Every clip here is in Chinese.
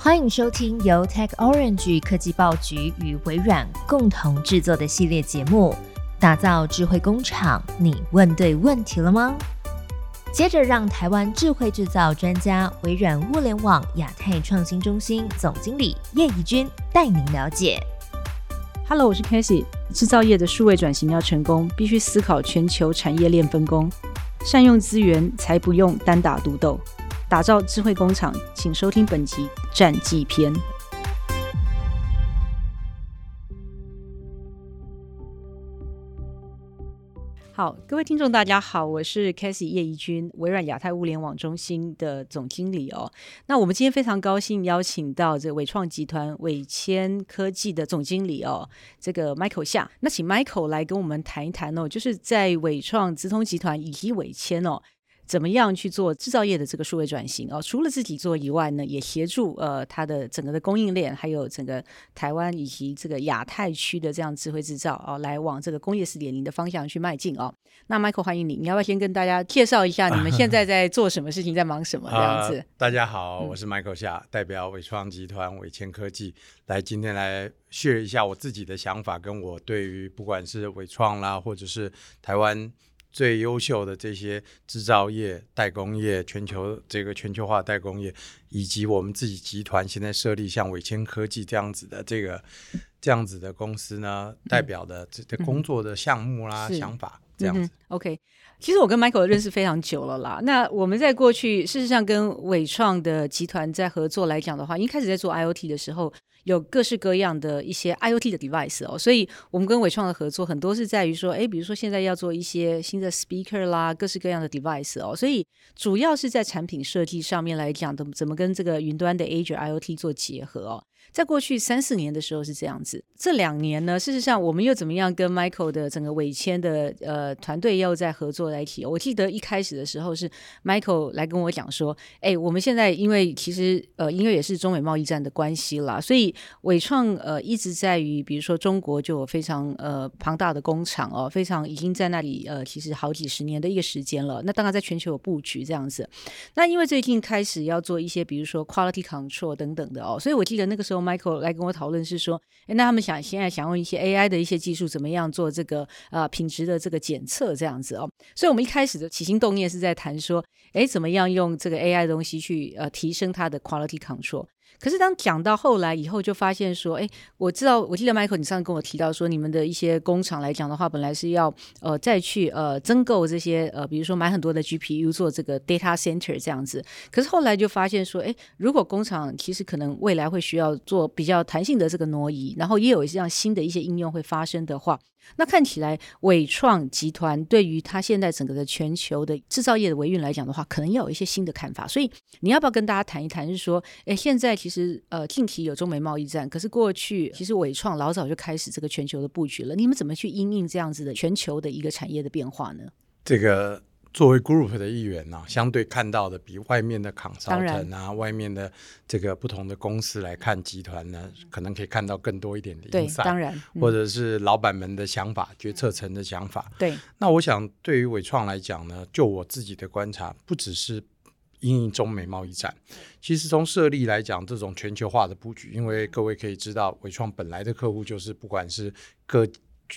欢迎收听由 Tech Orange 科技报局与微软共同制作的系列节目，打造智慧工厂。你问对问题了吗？接着让台湾智慧制造专家、微软物联网亚太创新中心总经理叶怡君带您了解。Hello，我是 Casey。制造业的数位转型要成功，必须思考全球产业链分工，善用资源，才不用单打独斗，打造智慧工厂。请收听本集战绩篇。好，各位听众，大家好，我是 Casey 叶怡君，微软亚太物联网中心的总经理哦。那我们今天非常高兴邀请到这个伟创集团伟谦科技的总经理哦，这个 Michael 夏。那请 Michael 来跟我们谈一谈哦，就是在伟创资通集团以及伟谦哦。怎么样去做制造业的这个数位转型哦？除了自己做以外呢，也协助呃它的整个的供应链，还有整个台湾以及这个亚太区的这样智慧制造哦，来往这个工业四点零的方向去迈进哦。那 Michael 欢迎你，你要不要先跟大家介绍一下你们 现在在做什么事情，在忙什么这样子？呃、大家好，我是 Michael 夏，代表伟创集团伟谦科技来今天来 share 一下我自己的想法，跟我对于不管是伟创啦，或者是台湾。最优秀的这些制造业、代工业、全球这个全球化代工业，以及我们自己集团现在设立像伟千科技这样子的这个这样子的公司呢，代表的这这工作的项目啦、嗯、想法这样子。嗯、OK，其实我跟 Michael 认识非常久了啦。那我们在过去事实上跟伟创的集团在合作来讲的话，一开始在做 IOT 的时候。有各式各样的一些 IoT 的 device 哦，所以我们跟伟创的合作很多是在于说，哎，比如说现在要做一些新的 speaker 啦，各式各样的 device 哦，所以主要是在产品设计上面来讲，怎么怎么跟这个云端的 Azure IoT 做结合哦。在过去三四年的时候是这样子，这两年呢，事实上我们又怎么样跟 Michael 的整个伟谦的呃团队又在合作在一起？我记得一开始的时候是 Michael 来跟我讲说，哎，我们现在因为其实呃因为也是中美贸易战的关系啦，所以伟创呃一直在于比如说中国就有非常呃庞大的工厂哦，非常已经在那里呃其实好几十年的一个时间了。那当然在全球有布局这样子。那因为最近开始要做一些比如说 quality control 等等的哦，所以我记得那个时候。Michael 来跟我讨论是说，哎，那他们想现在想用一些 AI 的一些技术，怎么样做这个呃品质的这个检测这样子哦。所以我们一开始的起心动念是在谈说，诶，怎么样用这个 AI 的东西去呃提升它的 quality control。可是当讲到后来以后，就发现说，哎，我知道，我记得 Michael 你上次跟我提到说，你们的一些工厂来讲的话，本来是要呃再去呃增购这些呃，比如说买很多的 GPU 做这个 data center 这样子。可是后来就发现说，哎，如果工厂其实可能未来会需要做比较弹性的这个挪移，然后也有这样新的一些应用会发生的话，那看起来伟创集团对于它现在整个的全球的制造业的维运来讲的话，可能要有一些新的看法。所以你要不要跟大家谈一谈？就是说，哎，现在其呃近期有中美贸易战，可是过去其实伟创老早就开始这个全球的布局了。你们怎么去因应这样子的全球的一个产业的变化呢？这个。作为 group 的一员呢、啊，相对看到的比外面的 consultant 啊，外面的这个不同的公司来看集团呢，可能可以看到更多一点的 insight，当然、嗯，或者是老板们的想法、决策层的想法。对，那我想对于伟创来讲呢，就我自己的观察，不只是因应中美贸易战，其实从设立来讲，这种全球化的布局，因为各位可以知道，伟创本来的客户就是不管是各。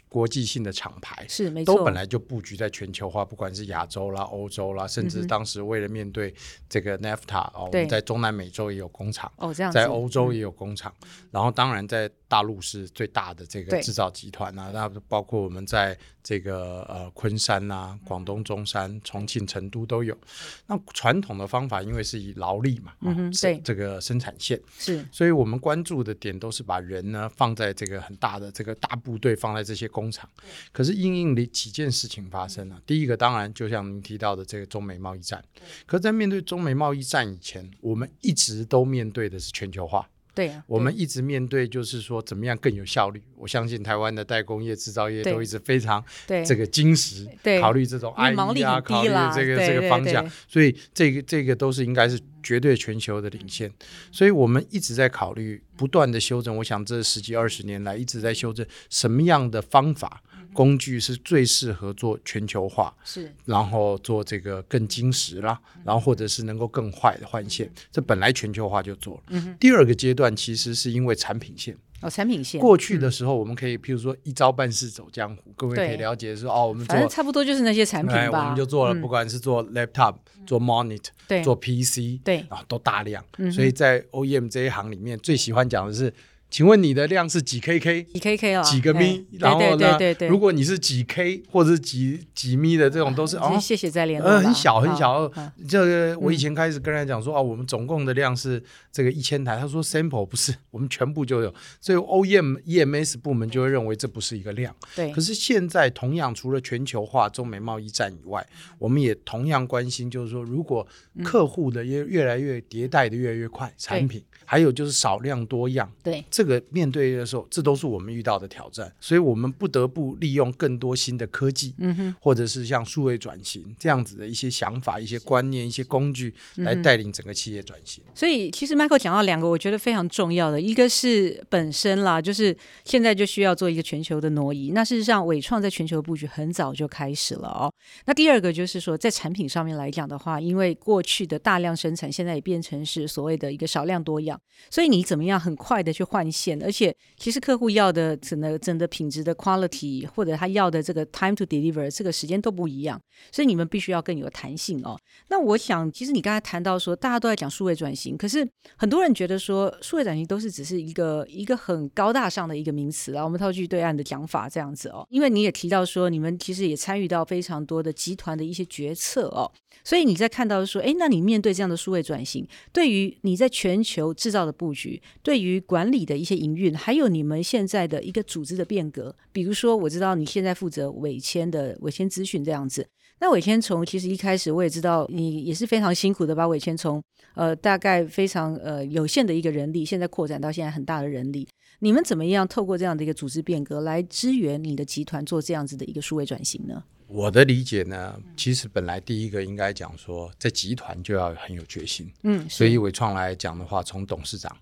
国际性的厂牌是没错，都本来就布局在全球化，不管是亚洲啦、欧洲啦，甚至当时为了面对这个 NAFTA 哦，我们在中南美洲也有工厂哦，这样在欧洲也有工厂，然后当然在大陆是最大的这个制造集团啊，那包括我们在这个呃昆山啊、广东中山、重庆、成都都有。那传统的方法因为是以劳力嘛，嗯哼，对这个生产线是，所以我们关注的点都是把人呢放在这个很大的这个大部队放在这些。工厂，可是因应里几件事情发生了。第一个当然就像您提到的这个中美贸易战，可是在面对中美贸易战以前，我们一直都面对的是全球化。对啊，我们一直面对就是说怎么样更有效率。我相信台湾的代工业、制造业都一直非常这个精实，考虑这种 I E 啊，考虑这个这个方向。所以这个这个都是应该是绝对全球的领先，所以我们一直在考虑不断的修正。我想这十几二十年来一直在修正什么样的方法。工具是最适合做全球化，是，然后做这个更精实啦，然后或者是能够更快的换线，这本来全球化就做了。第二个阶段其实是因为产品线。哦，产品线。过去的时候，我们可以譬如说一招半式走江湖，各位可以了解说哦，我们反正差不多就是那些产品吧，我们就做了，不管是做 laptop、做 monitor、做 PC，对，啊，都大量。所以在 OEM 这一行里面，最喜欢讲的是。请问你的量是几 KK？几 KK 啊？几个咪？然后呢？如果你是几 K 或者是几几咪的这种，都是哦。谢谢再联络。呃，很小很小。这个我以前开始跟人家讲说啊，我们总共的量是这个一千台。他说 sample 不是，我们全部就有。所以 OEM EMS 部门就会认为这不是一个量。对。可是现在同样，除了全球化、中美贸易战以外，我们也同样关心，就是说，如果客户的越越来越迭代的越来越快，产品还有就是少量多样。对。这个面对的时候，这都是我们遇到的挑战，所以我们不得不利用更多新的科技，嗯哼，或者是像数位转型这样子的一些想法、一些观念、一些工具，来带领整个企业转型。所以，其实 Michael 讲到两个，我觉得非常重要的，一个是本身啦，就是现在就需要做一个全球的挪移。那事实上，伟创在全球布局很早就开始了哦。那第二个就是说，在产品上面来讲的话，因为过去的大量生产，现在也变成是所谓的一个少量多样，所以你怎么样很快的去换线，而且其实客户要的整个整个品质的 quality，或者他要的这个 time to deliver 这个时间都不一样，所以你们必须要更有弹性哦。那我想，其实你刚才谈到说，大家都在讲数位转型，可是很多人觉得说，数位转型都是只是一个一个很高大上的一个名词啊。我们套句对岸的讲法这样子哦，因为你也提到说，你们其实也参与到非常多的集团的一些决策哦，所以你在看到说，哎，那你面对这样的数位转型，对于你在全球制造的布局，对于管理的一些营运，还有有你们现在的一个组织的变革，比如说我知道你现在负责尾签的尾签咨询这样子，那尾签从其实一开始我也知道你也是非常辛苦的，把尾签从呃大概非常呃有限的一个人力，现在扩展到现在很大的人力，你们怎么样透过这样的一个组织变革来支援你的集团做这样子的一个数位转型呢？我的理解呢，其实本来第一个应该讲说，在集团就要很有决心，嗯，所以伟创来讲的话，从董事长。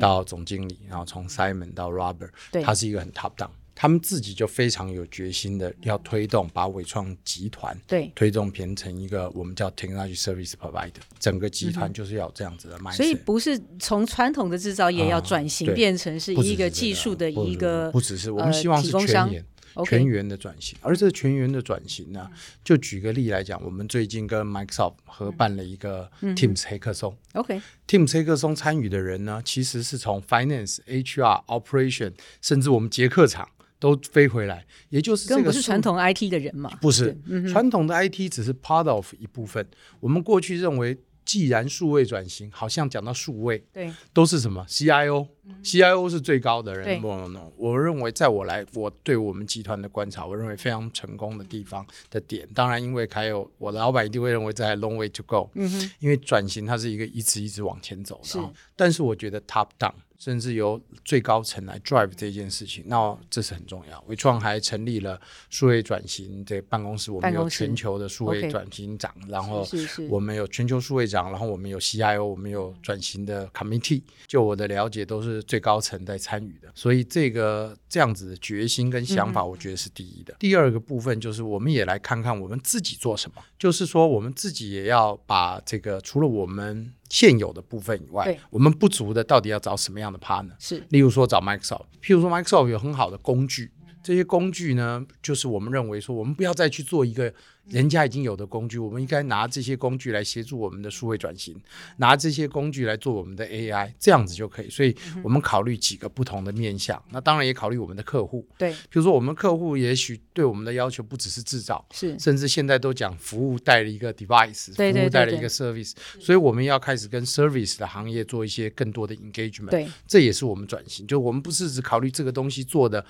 到总经理，然后从 Simon 到 Robert，他是一个很 top down，他们自己就非常有决心的要推动，把伟创集团对。推动变成一个我们叫 technology service provider，整个集团就是要这样子的卖。所以不是从传统的制造业要转型变成是一个技术的一个，不只是我们希望是全年。全员的转型，而这全员的转型呢，就举个例来讲，我们最近跟 Microsoft 合办了一个 Teams 黑客松。OK，Teams 黑客松参与的人呢，其实是从 Finance、HR、Operation，甚至我们捷克厂都飞回来，也就是这个不是传统 IT 的人嘛？不是，传统的 IT 只是 part of 一部分。我们过去认为。既然数位转型，好像讲到数位，对，都是什么 CIO，CIO 是最高的人。不不我认为在我来，我对我们集团的观察，我认为非常成功的地方的点，当然因为还有我的老板一定会认为这还 long way to go。嗯哼，因为转型它是一个一直一直往前走的。是，但是我觉得 top down。甚至由最高层来 drive 这件事情，那这是很重要。伟创还成立了数位转型的办公室，我们有全球的数位转型长，然后我们有全球数位长，然后我们有 CIO，我们有转型的 committee。就我的了解，都是最高层在参与的。所以这个这样子的决心跟想法，我觉得是第一的。第二个部分就是，我们也来看看我们自己做什么，就是说我们自己也要把这个除了我们。现有的部分以外，我们不足的到底要找什么样的 partner？是，例如说找 Microsoft，譬如说 Microsoft 有很好的工具，这些工具呢，就是我们认为说，我们不要再去做一个。人家已经有的工具，我们应该拿这些工具来协助我们的数位转型，拿这些工具来做我们的 AI，这样子就可以。所以，我们考虑几个不同的面向。那当然也考虑我们的客户。对，比如说我们客户也许对我们的要求不只是制造，是，甚至现在都讲服务带了一个 device，服务带了一个 service，所以我们要开始跟 service 的行业做一些更多的 engagement。对，这也是我们转型，就我们不是只考虑这个东西做的。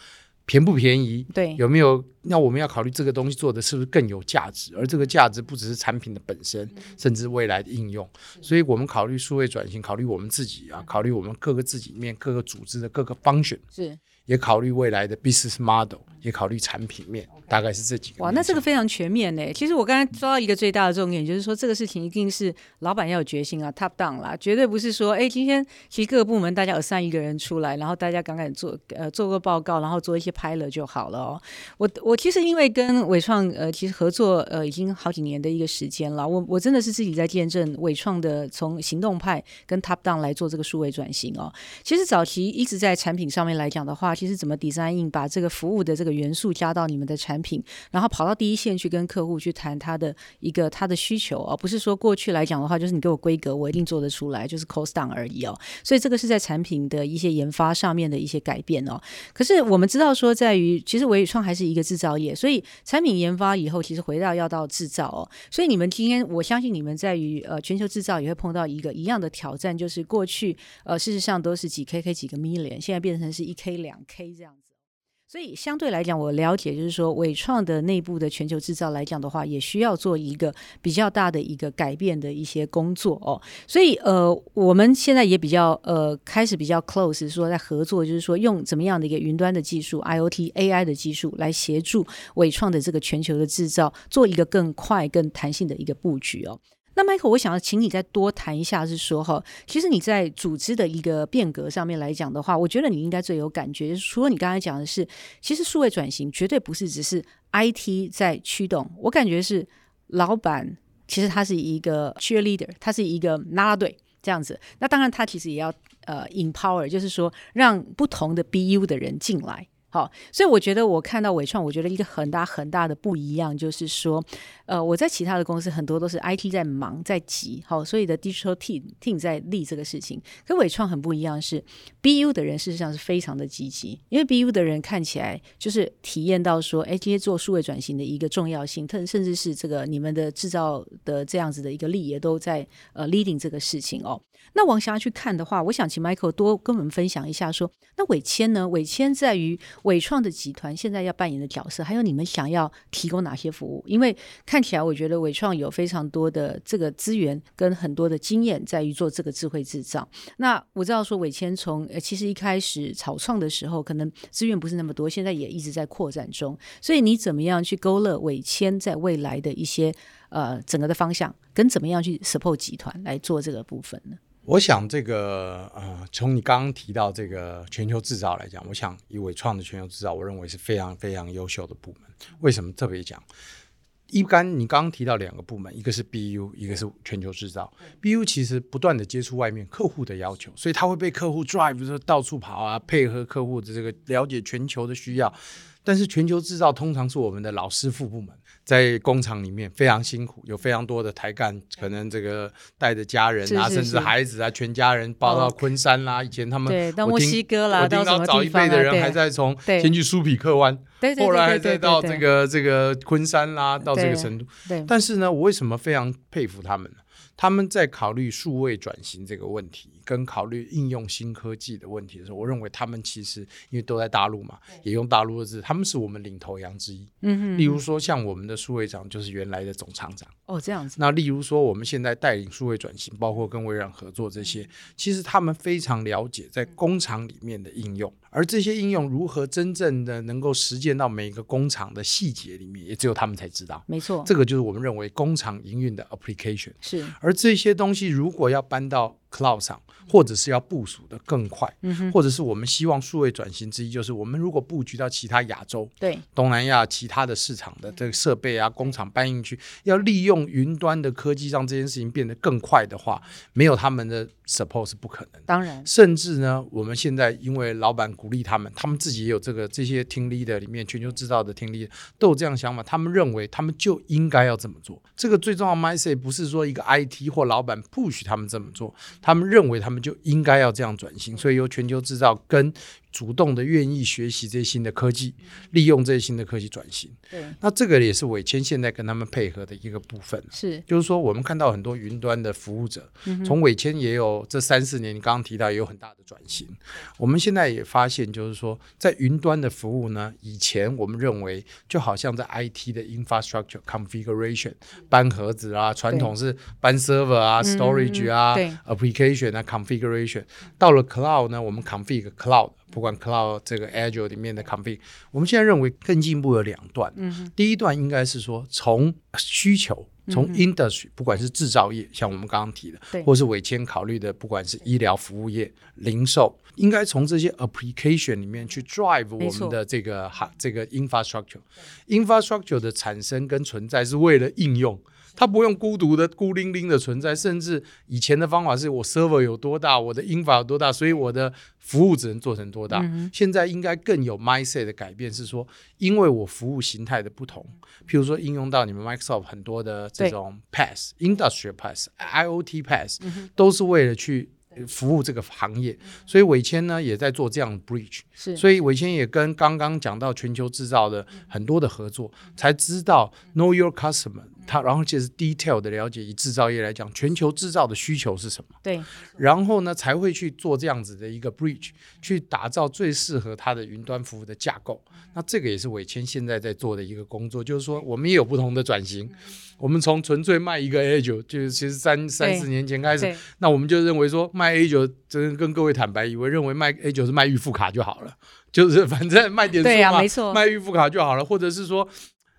便不便宜？对，有没有？那我们要考虑这个东西做的是不是更有价值？而这个价值不只是产品的本身，甚至未来的应用。所以我们考虑数位转型，考虑我们自己啊，考虑我们各个自己面各个组织的各个方选。是。也考虑未来的 business model，也考虑产品面，大概是这几个。哇，那这个非常全面呢。其实我刚才抓到一个最大的重点，就是说这个事情一定是老板要有决心啊，top down 啦，绝对不是说，哎，今天其实各个部门大家有三一个人出来，然后大家赶赶做呃做个报告，然后做一些拍了就好了哦。我我其实因为跟伟创呃其实合作呃已经好几年的一个时间了，我我真的是自己在见证伟创的从行动派跟 top down 来做这个数位转型哦。其实早期一直在产品上面来讲的话，其实怎么 design in 把这个服务的这个元素加到你们的产品，然后跑到第一线去跟客户去谈他的一个他的需求而不是说过去来讲的话，就是你给我规格，我一定做得出来，就是 cost down 而已哦。所以这个是在产品的一些研发上面的一些改变哦。可是我们知道说，在于其实伟宇创还是一个制造业，所以产品研发以后，其实回到要到制造哦。所以你们今天，我相信你们在于呃全球制造也会碰到一个一样的挑战，就是过去呃事实上都是几 K K 几个 million，现在变成是一 K 两 K 这样子。所以相对来讲，我了解就是说，伟创的内部的全球制造来讲的话，也需要做一个比较大的一个改变的一些工作哦。所以呃，我们现在也比较呃开始比较 close，说在合作，就是说用怎么样的一个云端的技术、IOT、AI 的技术来协助伟创的这个全球的制造，做一个更快、更弹性的一个布局哦。那 Michael，我想要请你再多谈一下，是说哈，其实你在组织的一个变革上面来讲的话，我觉得你应该最有感觉。除了你刚才讲的是，其实数位转型绝对不是只是 IT 在驱动，我感觉是老板其实他是一个 cheerleader，他是一个拉拉队这样子。那当然，他其实也要呃 empower，就是说让不同的 BU 的人进来。好，所以我觉得我看到伟创，我觉得一个很大很大的不一样，就是说，呃，我在其他的公司很多都是 IT 在忙在急，好，所以的 digital team team 在立这个事情，跟伟创很不一样，是 BU 的人事实上是非常的积极，因为 BU 的人看起来就是体验到说，哎，今天做数位转型的一个重要性，特甚至是这个你们的制造的这样子的一个力也都在呃 leading 这个事情哦。那往下去看的话，我想请 Michael 多跟我们分享一下，说那伟谦呢？伟谦在于伟创的集团现在要扮演的角色，还有你们想要提供哪些服务？因为看起来我觉得伟创有非常多的这个资源跟很多的经验在于做这个智慧制造。那我知道说伟谦从呃其实一开始草创的时候，可能资源不是那么多，现在也一直在扩展中。所以你怎么样去勾勒伟谦在未来的一些呃整个的方向，跟怎么样去 support 集团来做这个部分呢？我想这个呃，从你刚刚提到这个全球制造来讲，我想以伟创的全球制造，我认为是非常非常优秀的部门。为什么特别讲？一般你刚刚提到两个部门，一个是 BU，一个是全球制造。BU 其实不断的接触外面客户的要求，所以他会被客户 drive，就是到处跑啊，配合客户的这个了解全球的需要。但是全球制造通常是我们的老师傅部门。在工厂里面非常辛苦，有非常多的台干，可能这个带着家人啊，甚至孩子啊，全家人包到昆山啦。以前他们对到墨西哥啦，我听到早一辈的人还在从先去苏比克湾，后来还在到这个这个昆山啦，到这个程度。但是呢，我为什么非常佩服他们呢？他们在考虑数位转型这个问题，跟考虑应用新科技的问题的时候，我认为他们其实因为都在大陆嘛，也用大陆的字，他们是我们领头羊之一。嗯哼。例如说，像我们的数位长就是原来的总厂长。哦，这样子。那例如说，我们现在带领数位转型，包括跟微软合作这些，其实他们非常了解在工厂里面的应用，而这些应用如何真正的能够实践到每个工厂的细节里面，也只有他们才知道。没错。这个就是我们认为工厂营运的 application。是。而这些东西如果要搬到 cloud 上，或者是要部署的更快，或者是我们希望数位转型之一，就是我们如果布局到其他亚洲、对东南亚其他的市场的这个设备啊、工厂搬进去，要利用云端的科技让这件事情变得更快的话，没有他们的 support 是不可能。当然，甚至呢，我们现在因为老板鼓励他们，他们自己也有这个这些听力的里面，全球制造的听力都有这样想法，他们认为他们就应该要这么做。这个最重要 message 不是说一个 IT 或老板 push 他们这么做，他们认为他们。就应该要这样转型，所以由全球制造跟主动的愿意学习这些新的科技，利用这些新的科技转型。对，那这个也是伟谦现在跟他们配合的一个部分。是，就是说我们看到很多云端的服务者，从伟谦也有这三四年，你刚刚提到也有很大的转型。我们现在也发现，就是说在云端的服务呢，以前我们认为就好像在 IT 的 infrastructure configuration 搬盒子啊，传统是搬 server 啊，storage 啊，application。application 啊 configuration，到了 cloud 呢，我们 config cloud，不管 cloud 这个 Azure 里面的 config，我们现在认为更进步有两段。嗯，第一段应该是说从需求。从 industry，不管是制造业，像我们刚刚提的，或是伟谦考虑的，不管是医疗服务业、零售，应该从这些 application 里面去 drive 我们的这个哈这个 infrastructure。infrastructure 的产生跟存在是为了应用。它不用孤独的、孤零零的存在，甚至以前的方法是我 server 有多大，我的 infra 有多大，所以我的服务只能做成多大。现在应该更有 mindset 的改变，是说，因为我服务形态的不同，譬如说应用到你们 Microsoft 很多的这种 pass、industrial pass、IOT pass，都是为了去。服务这个行业，所以伟谦呢也在做这样的 bridge，是，所以伟谦也跟刚刚讲到全球制造的很多的合作，才知道 know your customer，他然后就是 detail 的了解，以制造业来讲，全球制造的需求是什么，对，然后呢才会去做这样子的一个 bridge，去打造最适合它的云端服务的架构。那这个也是伟谦现在在做的一个工作，就是说我们也有不同的转型。我们从纯粹卖一个 A 九，就是其实三三四年前开始，那我们就认为说卖 A 九，真跟各位坦白，以为认为卖 A 九是卖预付卡就好了，就是反正卖点数嘛，没错，卖预付卡就好了，或者是说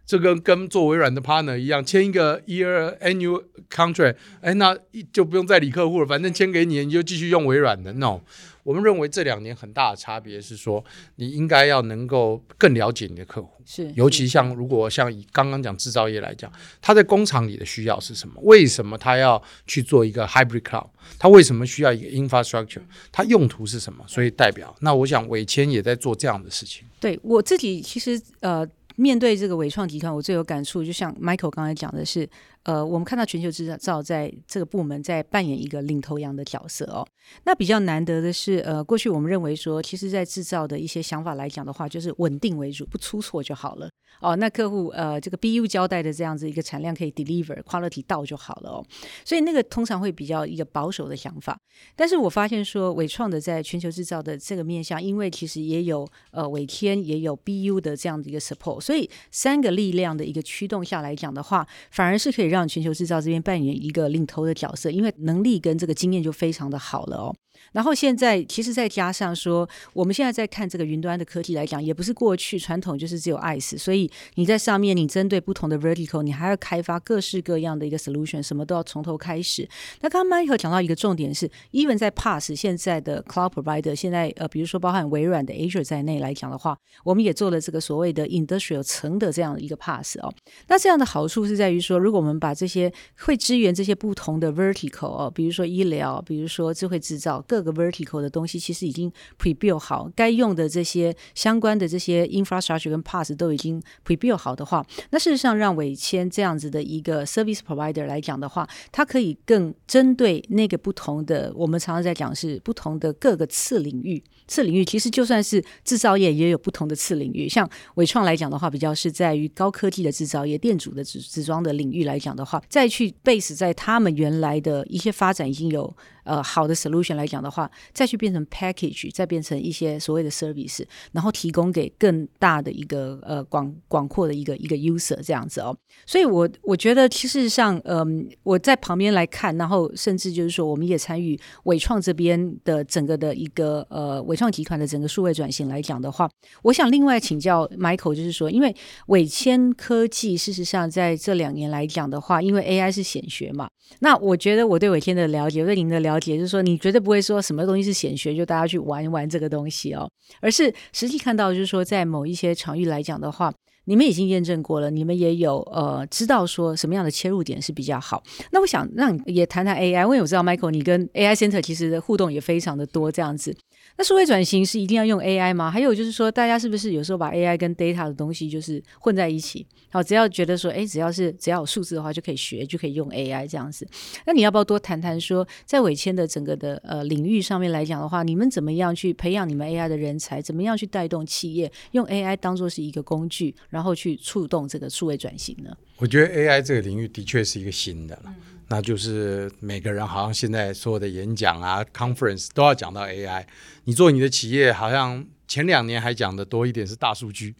这跟跟做微软的 partner 一样，签一个 year annual contract，哎，那就不用再理客户了，反正签给你，你就继续用微软的。No。我们认为这两年很大的差别是说，你应该要能够更了解你的客户，是尤其像如果像以刚刚讲制造业来讲，他在工厂里的需要是什么？为什么他要去做一个 hybrid cloud？他为什么需要一个 infrastructure？它用途是什么？所以代表那我想伟谦也在做这样的事情。对我自己其实呃，面对这个伟创集团，我最有感触，就像 Michael 刚才讲的是。呃，我们看到全球制造在这个部门在扮演一个领头羊的角色哦。那比较难得的是，呃，过去我们认为说，其实，在制造的一些想法来讲的话，就是稳定为主，不出错就好了哦。那客户呃，这个 BU 交代的这样子一个产量可以 deliver quality 到就好了哦。所以那个通常会比较一个保守的想法。但是我发现说，伟创的在全球制造的这个面向，因为其实也有呃伟天也有 BU 的这样的一个 support，所以三个力量的一个驱动下来讲的话，反而是可以让让全球制造这边扮演一个领头的角色，因为能力跟这个经验就非常的好了哦。然后现在其实再加上说，我们现在在看这个云端的科技来讲，也不是过去传统就是只有 ICE，所以你在上面你针对不同的 vertical，你还要开发各式各样的一个 solution，什么都要从头开始。那刚刚 Michael 讲到一个重点是，even 在 Pass 现在的 cloud provider，现在呃，比如说包含微软的 Azure 在内来讲的话，我们也做了这个所谓的 industrial 层的这样的一个 Pass 哦。那这样的好处是在于说，如果我们把这些会支援这些不同的 vertical 哦，比如说医疗，比如说智慧制造。各个 vertical 的东西其实已经 prebuild 好，该用的这些相关的这些 infrastructure 跟 pass 都已经 prebuild 好的话，那事实上让伟谦这样子的一个 service provider 来讲的话，它可以更针对那个不同的，我们常常在讲是不同的各个次领域。次领域其实就算是制造业也有不同的次领域，像伟创来讲的话，比较是在于高科技的制造业、电阻的纸纸装的领域来讲的话，再去 base 在他们原来的一些发展已经有。呃，好的 solution 来讲讲的话，再去变成 package，再变成一些所谓的 service，然后提供给更大的一个呃广广阔的一个一个 user 这样子哦。所以，我我觉得其实上，嗯，我在旁边来看，然后甚至就是说，我们也参与伟创这边的整个的一个呃伟创集团的整个数位转型来讲的话，我想另外请教 Michael，就是说，因为伟谦科技事实上在这两年来讲的话，因为 AI 是显学嘛，那我觉得我对伟千的了解，对您的。了解就是说，你绝对不会说什么东西是显学，就大家去玩一玩这个东西哦，而是实际看到，就是说，在某一些场域来讲的话，你们已经验证过了，你们也有呃知道说什么样的切入点是比较好。那我想让你也谈谈 AI，因为我知道 Michael 你跟 AI Center 其实的互动也非常的多，这样子。那数位转型是一定要用 AI 吗？还有就是说，大家是不是有时候把 AI 跟 data 的东西就是混在一起？好，只要觉得说，哎，只要是只要有数字的话，就可以学，就可以用 AI 这样子。那你要不要多谈谈说，在伟谦的整个的呃领域上面来讲的话，你们怎么样去培养你们 AI 的人才？怎么样去带动企业用 AI 当做是一个工具，然后去触动这个数位转型呢？我觉得 AI 这个领域的确是一个新的了。那就是每个人好像现在所有的演讲啊、conference 都要讲到 AI。你做你的企业，好像前两年还讲的多一点是大数据，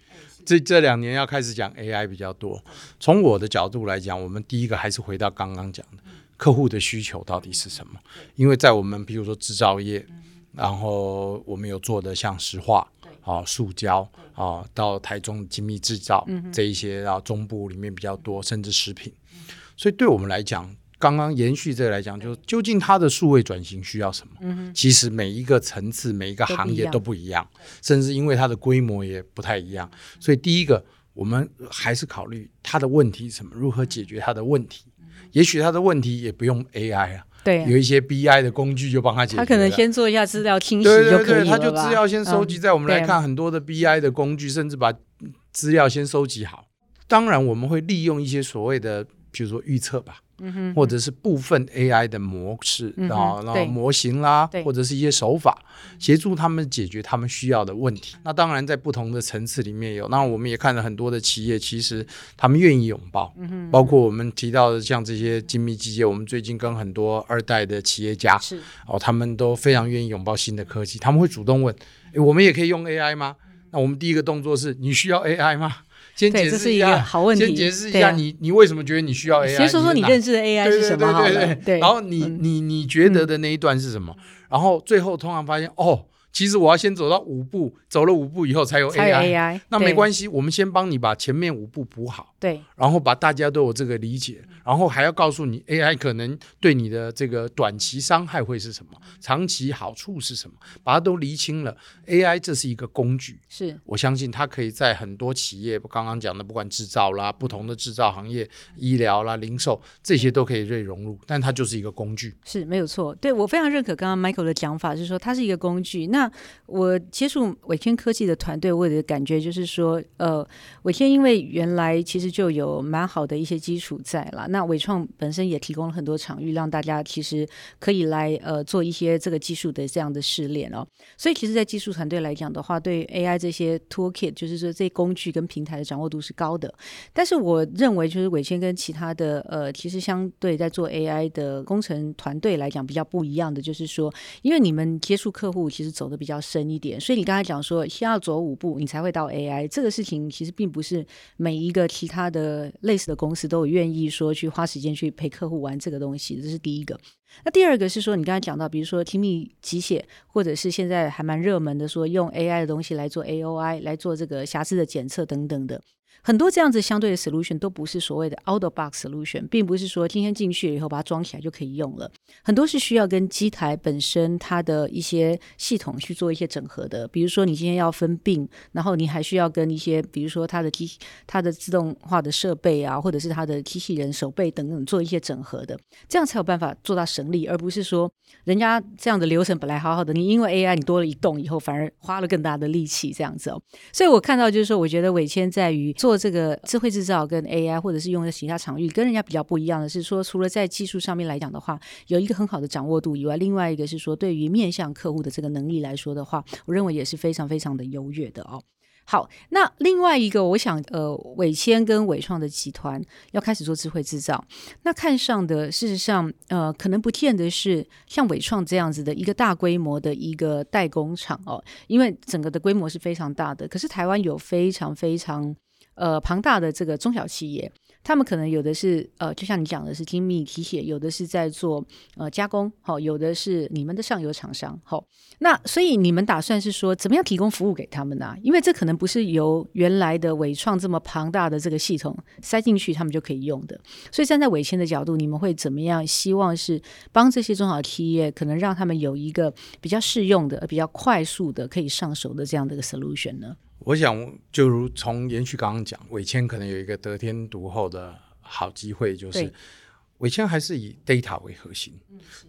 这这两年要开始讲 AI 比较多。从我的角度来讲，我们第一个还是回到刚刚讲的客户的需求到底是什么。因为在我们比如说制造业，然后我们有做的像石化。啊，塑胶啊，到台中精密制造这一些，然后中部里面比较多，甚至食品。所以对我们来讲，刚刚延续这个来讲，就究竟它的数位转型需要什么？其实每一个层次、每一个行业都不一样，甚至因为它的规模也不太一样。所以第一个，我们还是考虑它的问题是什么，如何解决它的问题。也许它的问题也不用 AI 啊。对，有一些 BI 的工具就帮他解决。他可能先做一下资料清洗就可以了他就资料先收集，在我们来看很多的 BI 的工具，甚至把资料先收集好。当然，我们会利用一些所谓的，比如说预测吧。或者是部分 AI 的模式啊，然后模型啦，或者是一些手法，协助他们解决他们需要的问题。那当然，在不同的层次里面有。那我们也看了很多的企业，其实他们愿意拥抱，包括我们提到的像这些精密机械。我们最近跟很多二代的企业家是哦，他们都非常愿意拥抱新的科技。他们会主动问：我们也可以用 AI 吗？那我们第一个动作是你需要 AI 吗？先解释一下，好问题。先解释一下，你你为什么觉得你需要 AI？先说说你认识的 AI 是什么？对对对对。然后你你你觉得的那一段是什么？然后最后通常发现哦。其实我要先走到五步，走了五步以后才有 AI，那没关系，我们先帮你把前面五步补好，对，然后把大家都有这个理解，然后还要告诉你 AI 可能对你的这个短期伤害会是什么，长期好处是什么，把它都厘清了。AI 这是一个工具，是我相信它可以在很多企业，刚刚讲的不管制造啦，不同的制造行业、医疗啦、零售这些都可以被融入，但它就是一个工具，是没有错。对我非常认可刚刚 Michael 的讲法，就是说它是一个工具。那我接触伟天科技的团队，我的感觉就是说，呃，伟天因为原来其实就有蛮好的一些基础在了，那伟创本身也提供了很多场域，让大家其实可以来呃做一些这个技术的这样的试炼哦。所以其实，在技术团队来讲的话，对 AI 这些 toolkit，就是说这工具跟平台的掌握度是高的。但是我认为，就是伟天跟其他的呃，其实相对在做 AI 的工程团队来讲比较不一样的，就是说，因为你们接触客户其实走的比较。深一点，所以你刚才讲说先要走五步，你才会到 AI 这个事情，其实并不是每一个其他的类似的公司都有愿意说去花时间去陪客户玩这个东西，这是第一个。那第二个是说，你刚才讲到，比如说精密机械，或者是现在还蛮热门的，说用 AI 的东西来做 AOI 来做这个瑕疵的检测等等的。很多这样子相对的 solution 都不是所谓的 out of box solution，并不是说今天进去了以后把它装起来就可以用了。很多是需要跟机台本身它的一些系统去做一些整合的。比如说你今天要分病，然后你还需要跟一些，比如说它的机、它的自动化的设备啊，或者是它的机器人手背等等做一些整合的，这样才有办法做到省力，而不是说人家这样的流程本来好好的，你因为 AI 你多了一动以后，反而花了更大的力气这样子哦。所以我看到就是说，我觉得伟谦在于做。这个智慧制造跟 AI，或者是用在其他场域，跟人家比较不一样的是说，除了在技术上面来讲的话，有一个很好的掌握度以外，另外一个是说，对于面向客户的这个能力来说的话，我认为也是非常非常的优越的哦。好，那另外一个，我想，呃，伟谦跟伟创的集团要开始做智慧制造，那看上的事实上，呃，可能不见得是像伟创这样子的一个大规模的一个代工厂哦，因为整个的规模是非常大的，可是台湾有非常非常。呃，庞大的这个中小企业，他们可能有的是呃，就像你讲的是精密机械，有的是在做呃加工，好，有的是你们的上游厂商，好，那所以你们打算是说怎么样提供服务给他们呢？因为这可能不是由原来的伟创这么庞大的这个系统塞进去，他们就可以用的。所以站在伟谦的角度，你们会怎么样？希望是帮这些中小企业，可能让他们有一个比较适用的、比较快速的可以上手的这样的一个 solution 呢？我想，就如从延续刚刚讲，伟谦可能有一个得天独厚的好机会，就是伟谦还是以 data 为核心。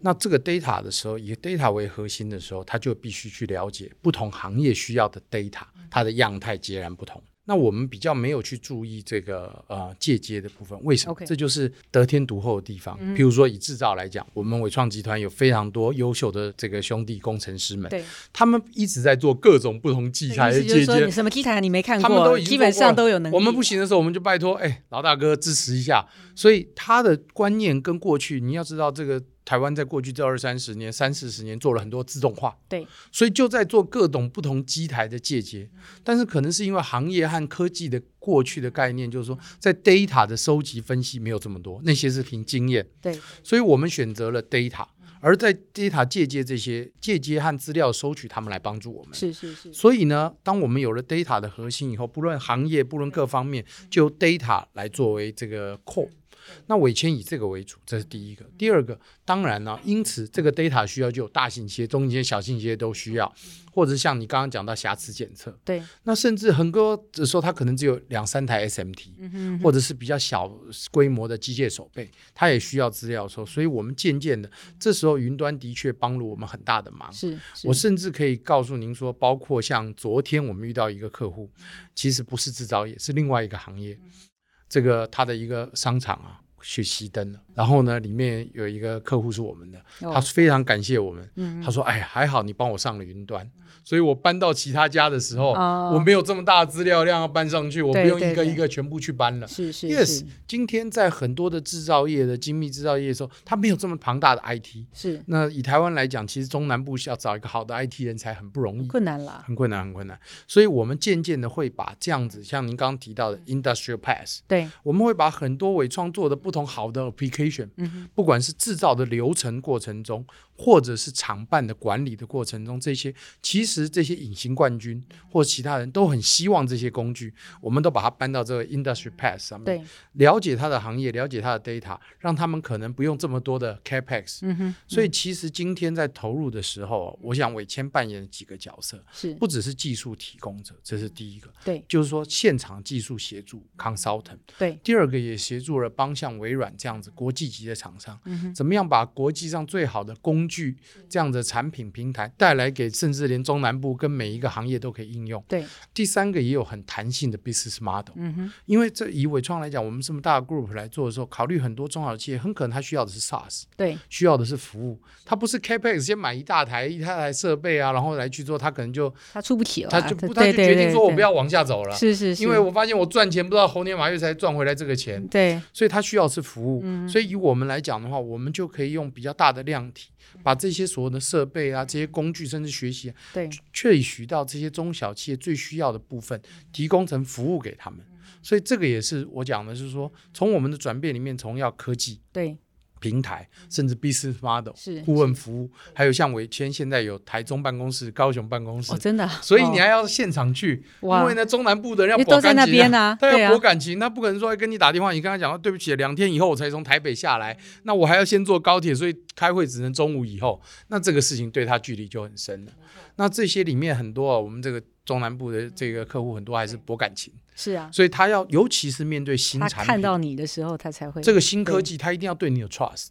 那这个 data 的时候，以 data 为核心的时候，他就必须去了解不同行业需要的 data，它的样态截然不同。那我们比较没有去注意这个呃借接的部分，为什么？这就是得天独厚的地方。譬如说以制造来讲，我们伟创集团有非常多优秀的这个兄弟工程师们，他们一直在做各种不同器材的借接。什么器材你没看过？他们都基本上都有能力。我们不行的时候，我们就拜托哎老大哥支持一下。所以他的观念跟过去，你要知道这个。台湾在过去这二三十年、三四十年做了很多自动化，对，所以就在做各种不同机台的借接。但是可能是因为行业和科技的过去的概念，就是说在 data 的收集分析没有这么多，那些是凭经验，对，所以我们选择了 data。而在 data 借接这些借接和资料收取，他们来帮助我们。是是是。所以呢，当我们有了 data 的核心以后，不论行业，不论各方面，就 data 来作为这个 core。那尾签以这个为主，这是第一个。第二个，当然呢，因此这个 data 需要就有大型企业、中型企业、小型企业都需要，或者像你刚刚讲到瑕疵检测，对。那甚至很多的时候，它可能只有两三台 SMT，或者是比较小规模的机械手背，它也需要资料的时候。所以我们渐渐的，这时候云端的确帮了我们很大的忙。是，我甚至可以告诉您说，包括像昨天我们遇到一个客户，其实不是制造业，是另外一个行业，这个它的一个商场啊。去熄灯了，然后呢，里面有一个客户是我们的，他非常感谢我们，他说：“哎，还好你帮我上了云端。”所以我搬到其他家的时候，我没有这么大的资料量要搬上去，我不用一个一个全部去搬了。是是，yes。今天在很多的制造业的精密制造业的时候，它没有这么庞大的 IT。是。那以台湾来讲，其实中南部要找一个好的 IT 人才很不容易，困难了，很困难，很困难。所以我们渐渐的会把这样子，像您刚刚提到的 Industrial Pass，对，我们会把很多伪创作的不同好的 application，嗯，不管是制造的流程过程中。或者是厂办的管理的过程中，这些其实这些隐形冠军或其他人都很希望这些工具，我们都把它搬到这个 industry pass 上面，对，了解它的行业，了解它的 data，让他们可能不用这么多的 capex。嗯哼。所以其实今天在投入的时候，我想伟谦扮演几个角色，是。不只是技术提供者，这是第一个，对，就是说现场技术协助 consultant，对，第二个也协助了帮像微软这样子国际级的厂商，怎么样把国际上最好的工工具这样的产品平台带来给甚至连中南部跟每一个行业都可以应用。对，第三个也有很弹性的 business model。嗯哼，因为这以伟创来讲，我们这么大的 group 来做的时候，考虑很多中小企业，很可能他需要的是 SaaS，对，需要的是服务，他不是 capex 先买一大台一台设备啊，然后来去做，他可能就他出不起了，他就不他就决定说我不要往下走了。是是是，因为我发现我赚钱不知道猴年马月才赚回来这个钱。对，所以他需要是服务。所以以我们来讲的话，我们就可以用比较大的量体。把这些所有的设备啊，这些工具，甚至学习，对，萃取到这些中小企业最需要的部分，提供成服务给他们。所以这个也是我讲的，是说从我们的转变里面，从要科技，对。平台，甚至 business model 是顾问服务，还有像伟谦现在有台中办公室、高雄办公室，真的，所以你还要现场去，因为呢中南部的人要都在那边啊，他要博感情，他不可能说跟你打电话，你跟他讲对不起，两天以后我才从台北下来，那我还要先坐高铁，所以开会只能中午以后，那这个事情对他距离就很深了。那这些里面很多啊，我们这个中南部的这个客户很多还是博感情。是啊，所以他要，尤其是面对新产品，看到你的时候，他才会这个新科技，他一定要对你有 trust，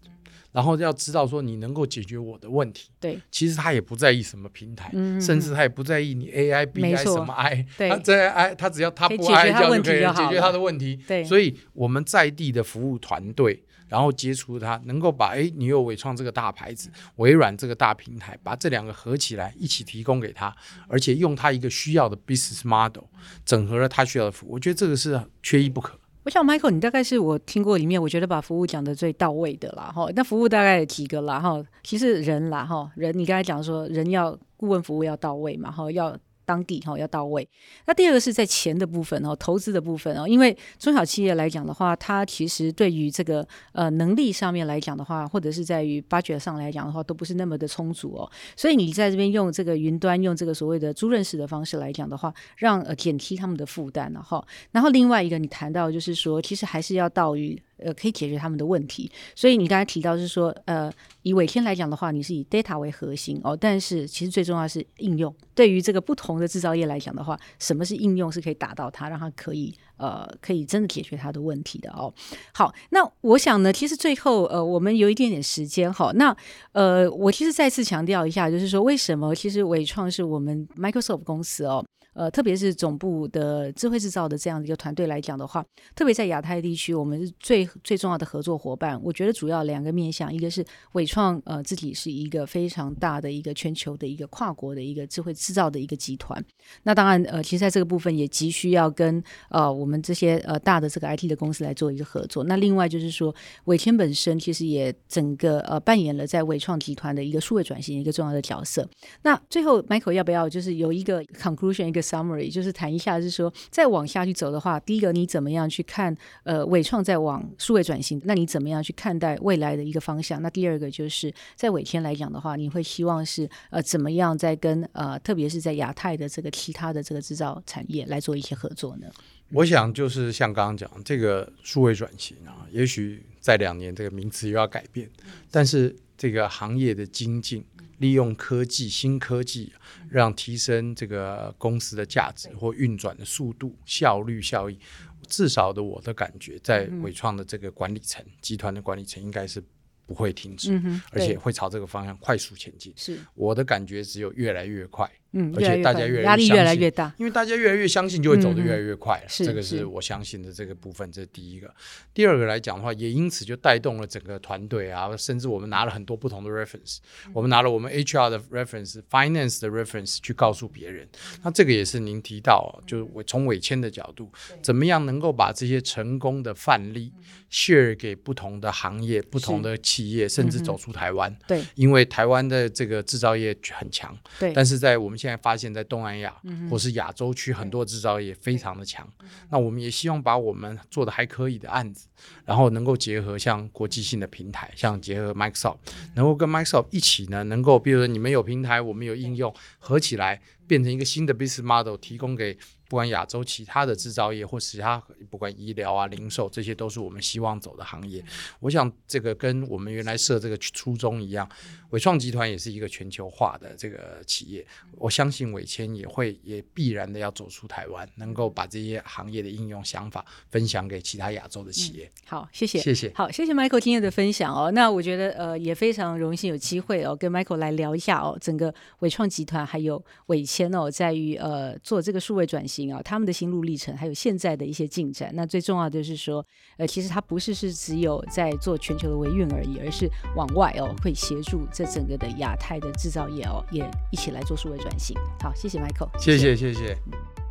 然后要知道说你能够解决我的问题。对，其实他也不在意什么平台，甚至他也不在意你 AI、BI 什么 I，他在 I，他只要他不 I 就可以解决他的问题。对，所以我们在地的服务团队。然后接触它，能够把哎，你有伟创这个大牌子，微软这个大平台，把这两个合起来一起提供给他，而且用他一个需要的 business model，整合了他需要的服务，我觉得这个是缺一不可。我想 Michael，你大概是我听过里面，我觉得把服务讲的最到位的啦，哈。那服务大概有几个啦，哈。其实人啦，哈，人你刚才讲说人要顾问服务要到位嘛，哈，要。当地哈要到位，那第二个是在钱的部分哦，投资的部分哦，因为中小企业来讲的话，它其实对于这个呃能力上面来讲的话，或者是在于 budget 上来讲的话，都不是那么的充足哦，所以你在这边用这个云端，用这个所谓的租赁式的方式来讲的话，让呃减轻他们的负担了哈。然后另外一个你谈到就是说，其实还是要到于。呃，可以解决他们的问题，所以你刚才提到是说，呃，以伟天来讲的话，你是以 data 为核心哦，但是其实最重要是应用。对于这个不同的制造业来讲的话，什么是应用是可以达到它，让它可以呃，可以真的解决它的问题的哦。好，那我想呢，其实最后呃，我们有一点点时间哈，那呃，我其实再次强调一下，就是说为什么其实伟创是我们 Microsoft 公司哦。呃，特别是总部的智慧制造的这样的一个团队来讲的话，特别在亚太地区，我们是最最重要的合作伙伴。我觉得主要两个面向，一个是伟创，呃，自己是一个非常大的一个全球的一个跨国的一个智慧制造的一个集团。那当然，呃，其实在这个部分也急需要跟呃我们这些呃大的这个 IT 的公司来做一个合作。那另外就是说，伟谦本身其实也整个呃扮演了在伟创集团的一个数位转型一个重要的角色。那最后，Michael 要不要就是有一个 conclusion 一个 summary，就是谈一下，是说再往下去走的话，第一个你怎么样去看呃伟创在往数位转型？那你怎么样去看待未来的一个方向？那第二个就是在伟天来讲的话，你会希望是呃怎么样在跟呃特别是在亚太的这个其他的这个制造产业来做一些合作呢？我想就是像刚刚讲这个数位转型啊，也许在两年这个名词又要改变，但是这个行业的精进，利用科技、新科技，让提升这个公司的价值或运转的速度、效率、效益，至少的我的感觉，在伟创的这个管理层、集团的管理层应该是。不会停止，而且会朝这个方向快速前进。是我的感觉，只有越来越快。嗯，而且大家越压力越来越大，因为大家越来越相信，就会走得越来越快了。这个是我相信的这个部分，这是第一个。第二个来讲的话，也因此就带动了整个团队啊，甚至我们拿了很多不同的 reference，我们拿了我们 HR 的 reference、finance 的 reference 去告诉别人。那这个也是您提到，就是我从尾签的角度，怎么样能够把这些成功的范例 share 给不同的行业、不同的企业，甚至走出台湾。对，因为台湾的这个制造业很强。对，但是在我们现在发现，在东南亚或是亚洲区，很多制造业非常的强。那我们也希望把我们做的还可以的案子，然后能够结合像国际性的平台，像结合 Microsoft，能够跟 Microsoft 一起呢，能够比如说你们有平台，我们有应用，合起来变成一个新的 business model，提供给。不管亚洲其他的制造业或其他，不管医疗啊、零售，这些都是我们希望走的行业。我想这个跟我们原来设这个初衷一样，伟创集团也是一个全球化的这个企业。我相信伟谦也会也必然的要走出台湾，能够把这些行业的应用想法分享给其他亚洲的企业。好，谢谢，谢谢。好，谢谢 Michael 今天的分享哦。那我觉得呃也非常荣幸有机会哦跟 Michael 来聊一下哦，整个伟创集团还有伟谦哦，在于呃做这个数位转型。啊，他们的心路历程，还有现在的一些进展。那最重要的就是说，呃，其实它不是是只有在做全球的维运而已，而是往外哦，会协助这整个的亚太的制造业哦，也一起来做数位转型。好，谢谢 Michael，谢谢谢谢。